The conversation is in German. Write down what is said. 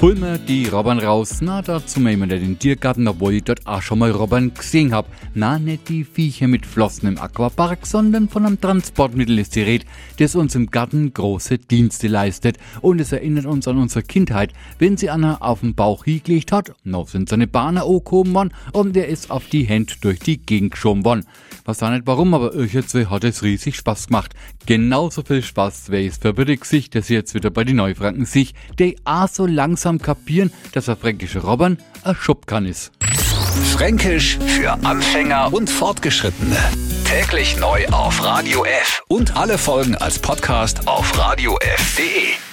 Holen wir die Robben raus. Na, dazu machen wir den Tiergarten, obwohl ich dort auch schon mal Robben gesehen hab. Na, nicht die Viecher mit Flossen im Aquapark, sondern von einem Transportmittel ist die Rede, das uns im Garten große Dienste leistet. Und es erinnert uns an unsere Kindheit, wenn sie Anna auf den Bauch hingelegt hat, noch sind seine Bahner angehoben worden und er ist auf die Hände durch die Gegend geschoben worden. Was auch nicht warum, aber euch jetzt hat es riesig Spaß gemacht. Genauso viel Spaß wäre es für sich, dass jetzt wieder bei den Neufranken sich, der auch so langsam langsam kapieren, dass ein fränkischer Robben ein Schubkan ist. Fränkisch für Anfänger und Fortgeschrittene. Täglich neu auf Radio F und alle Folgen als Podcast auf radiof.de.